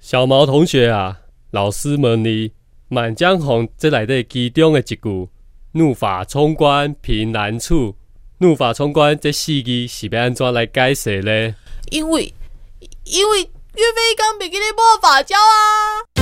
小毛同学啊，老师问你，《满江红》这里底其中的一句“怒发冲冠，凭栏处”，“怒发冲冠”这四字是要安怎来解释呢？因为，因为岳飞刚被给你抹法教啊。